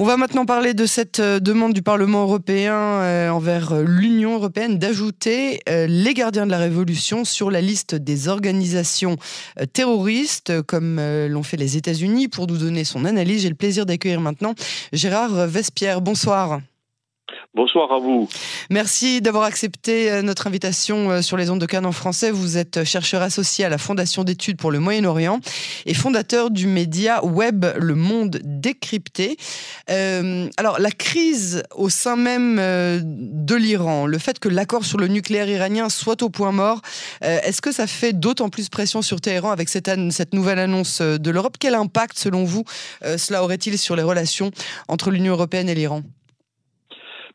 On va maintenant parler de cette euh, demande du Parlement européen euh, envers euh, l'Union européenne d'ajouter les gardiens de la Révolution sur la liste des organisations terroristes, comme l'ont fait les États-Unis. Pour nous donner son analyse, j'ai le plaisir d'accueillir maintenant Gérard Vespierre. Bonsoir. Bonsoir à vous. Merci d'avoir accepté euh, notre invitation euh, sur les ondes de Cannes en français. Vous êtes chercheur associé à la Fondation d'études pour le Moyen-Orient et fondateur du média web Le Monde décrypté. Euh, alors, la crise au sein même de l'Iran, le fait que l'accord sur le nucléaire iranien soit au point mort, est-ce que ça fait d'autant plus pression sur Téhéran avec cette nouvelle annonce de l'Europe? Quel impact, selon vous, cela aurait-il sur les relations entre l'Union européenne et l'Iran?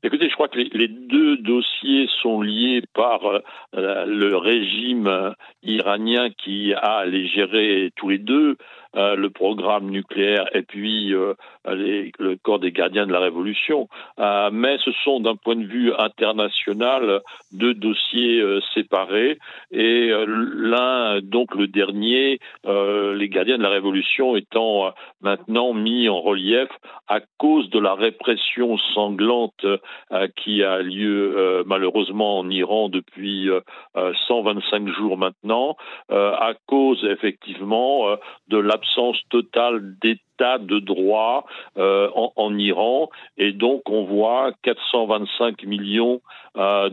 Écoutez, je crois que les, deux dossiers sont liés par euh, le régime euh, iranien qui a les gérer tous les deux. Euh, le programme nucléaire et puis euh, le corps des gardiens de la révolution. Euh, mais ce sont d'un point de vue international deux dossiers séparés et l'un, donc le dernier, les gardiens de la révolution étant maintenant mis en relief à cause de la répression sanglante qui a lieu malheureusement en Iran depuis 125 jours maintenant, à cause effectivement de la l'absence totale d'état de droit euh, en, Iran. Et donc on voit 425 millions euh,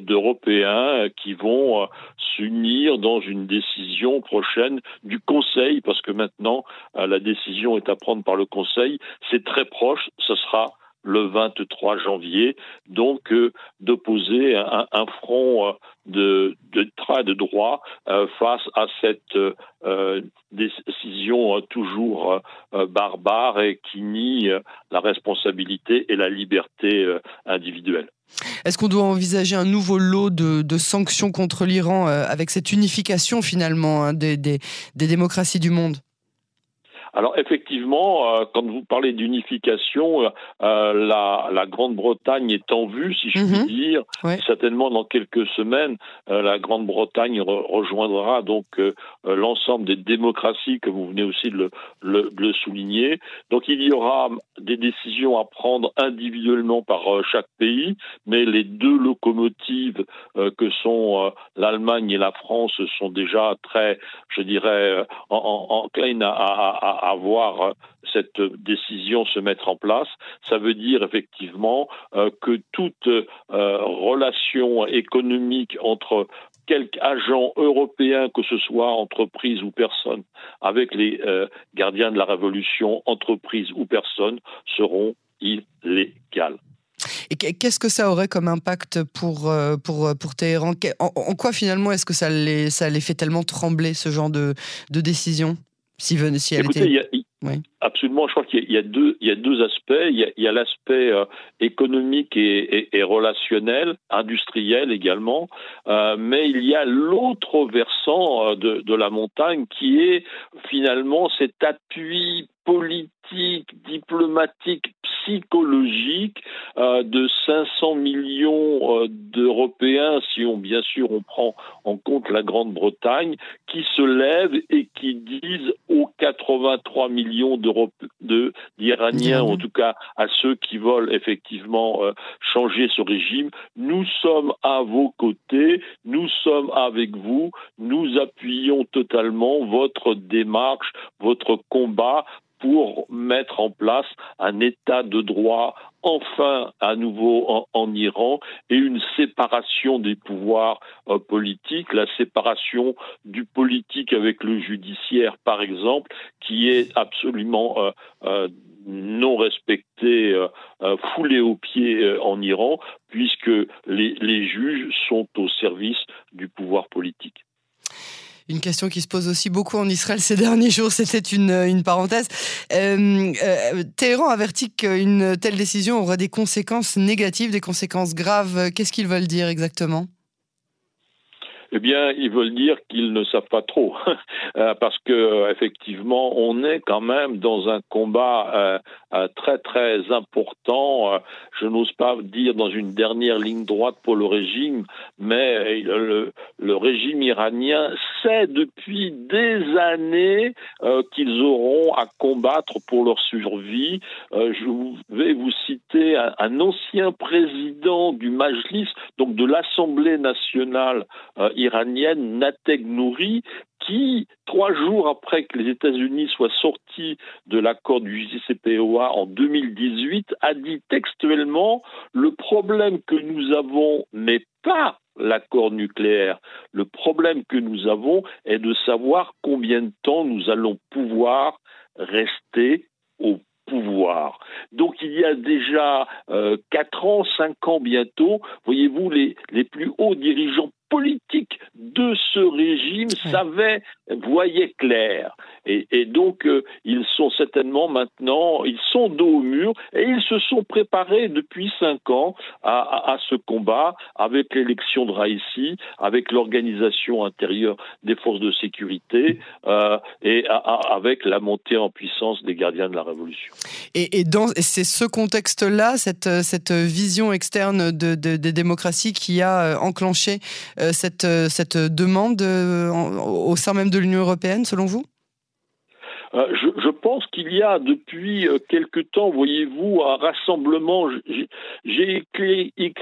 d'Européens qui vont euh, s'unir dans une décision prochaine du Conseil parce que maintenant la décision est à prendre par le Conseil. C'est très proche ce sera le 23 janvier, donc d'opposer un, front de, de, de droit face à cette décision euh, toujours euh, euh, barbare et qui nie la responsabilité et la liberté individuelle. Est-ce qu'on doit envisager un nouveau lot de, sanctions contre l'Iran avec cette unification finalement hein, des démocraties du monde? Alors effectivement, euh, quand vous parlez d'unification, euh, euh, la, la Grande-Bretagne est en vue, si je puis mhm. dire. Certainement dans quelques semaines, la Grande-Bretagne rejoindra donc l'ensemble des démocraties, que vous venez aussi de le, le, le, souligner. Donc il y aura des décisions à prendre individuellement par chaque pays, mais les deux locomotives que sont l'Allemagne et la France sont déjà très, je dirais, en, en, en à, à à, voir euh, cette décision se mettre en place. Ça veut dire effectivement euh, que toute euh, relation économique entre quelque agent européen, que ce soit entreprise ou personne, avec les gardiens de la révolution, entreprise ou personne, seront illégales. Et qu'est-ce que ça aurait comme impact pour, pour, pour Téhéran? En, quoi finalement est-ce que ça les, ça les fait tellement trembler, ce genre de, de décision? Si, si elle Écoutez, était... Absolument, je crois qu'il y, a deux, il y a deux aspects. Il y a, l'aspect euh, économique et, relationnel, industriel également, euh, mais il y a l'autre versant euh, de, de, la montagne qui est finalement cet appui politique, diplomatique, psychologique euh, de 500 millions euh, d'Européens, si on bien sûr on prend en compte la Grande-Bretagne, qui se lèvent et qui disent aux 83 millions d'Iraniens, en tout cas à ceux qui veulent effectivement euh, changer ce régime, nous sommes à vos côtés, nous sommes avec vous, nous appuyons totalement votre démarche, votre combat pour mettre en place un état de droit enfin à nouveau en, Iran et une séparation des pouvoirs euh, politiques, la séparation du politique avec le judiciaire par exemple, qui est absolument euh, euh, non respectée, foulée aux pieds en Iran, puisque les juges sont au service du pouvoir politique. Une question qui se pose aussi beaucoup en Israël ces derniers jours, c'était une, une, parenthèse. Euh, euh, Téhéran avertit qu'une telle décision aura des conséquences négatives, des conséquences graves. Qu'est-ce qu'ils veulent dire exactement? Eh bien, ils veulent dire qu'ils ne savent pas trop, euh, parce que effectivement, on est quand même dans un combat euh, euh, très très important. je n'ose pas dire dans une dernière ligne droite pour le régime, mais le, le régime iranien sait depuis des années qu'ils auront à combattre pour leur survie. je vais vous citer un, un ancien président du Majlis, donc de l'Assemblée nationale iranienne Nateg Nouri qui, trois jours après que les États-Unis soient sortis de l'accord du JCPOA en 2018, a dit textuellement le problème que nous avons n'est pas l'accord nucléaire. Le problème que nous avons est de savoir combien de temps nous allons pouvoir rester au pouvoir. Donc il y a déjà euh, quatre ans, cinq ans bientôt, voyez-vous, les, les plus hauts dirigeants politique de ce régime savait, voyait clair. Et, donc, euh, ils sont certainement maintenant, ils sont dos au mur et ils se sont préparés depuis cinq ans à, ce combat avec l'élection de Raïssi, avec l'organisation intérieure des forces de sécurité euh, et avec la montée en puissance des gardiens de la Révolution. Et, c'est ce contexte-là, cette, cette vision externe de, des démocraties qui a euh, enclenché cette, euh, cette demande euh, au sein même de l'Union européenne, selon vous? Euh, je, pense qu'il y a depuis euh, quelque temps, voyez-vous, un rassemblement. J'ai écrit, et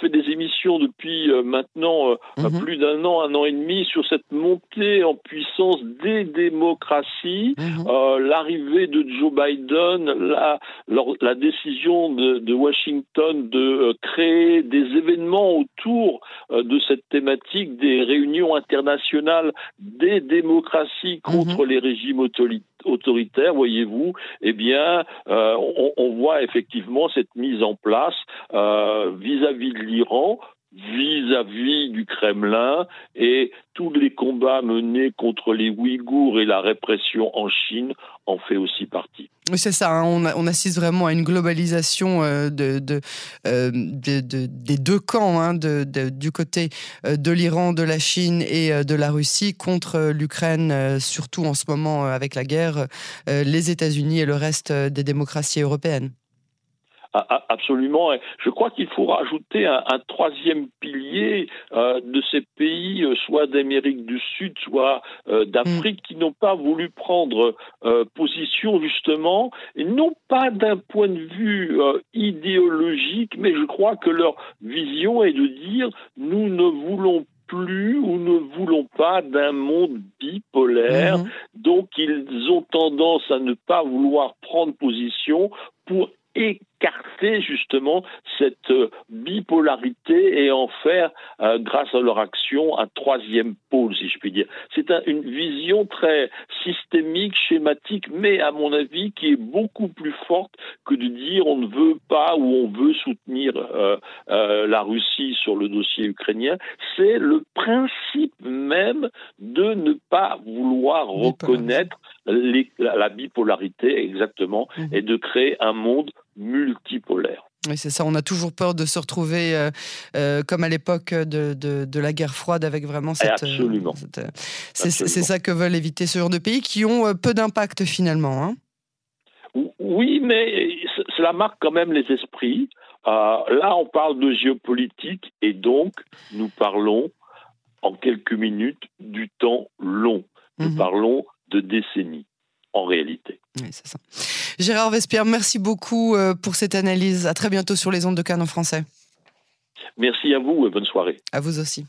fait des émissions depuis euh, maintenant mhm. plus d'un an, un an et demi, sur cette montée en puissance des démocraties, mhm. l'arrivée de Joe Biden, la, la décision de, de, Washington de créer des événements autour de cette thématique, des réunions internationales des démocraties contre mhm. les régimes autoritaires autoritaire, eh bien, euh, on, voit effectivement cette mise en place euh, vis-à-vis de l'Iran vis-à-vis du Kremlin et tous les combats menés contre les Ouïghours et la répression en Chine en fait aussi partie. C'est ça. Hein. On, assiste vraiment à une globalisation euh, de, des deux camps, hein, du côté de l'Iran, de la Chine et de la Russie contre l'Ukraine, surtout en ce moment avec la guerre, les États-Unis et le reste des démocraties européennes. Absolument. Je crois qu'il faut rajouter un, troisième pilier euh, de ces pays, euh, soit d'Amérique du Sud, soit euh, d'Afrique, qui n'ont pas voulu prendre position justement, et non pas d'un point de vue idéologique, mais je crois que leur vision est de dire nous ne voulons plus ou ne voulons pas d'un monde bipolaire. Mmh. Donc ils ont tendance à ne pas vouloir prendre position pour écarter justement cette euh, bipolarité et en faire, euh, grâce à leur action, un troisième pôle, si je puis dire. C'est une vision très systémique, schématique, mais à mon avis qui est beaucoup plus forte que de dire on ne veut pas ou on veut soutenir euh, la Russie sur le dossier ukrainien. C'est le principe même de ne pas vouloir reconnaître la, bipolarité exactement mmh. et de créer un monde multipolaire. Oui, c'est ça. On a toujours peur de se retrouver euh, euh, comme à l'époque de, de, la guerre froide avec vraiment cette. Euh, absolument. c'est ça que veulent éviter ce genre de pays qui ont peu d'impact finalement. Hein. Oui, mais cela marque quand même les esprits. là, on parle de géopolitique et donc nous parlons en quelques minutes du temps long. Nous mhm. parlons de décennies en réalité. Oui, c'est ça. Gérard Vespierre, merci beaucoup euh, pour cette analyse. À très bientôt sur les ondes de Cannes en français. Merci à vous et bonne soirée. À vous aussi.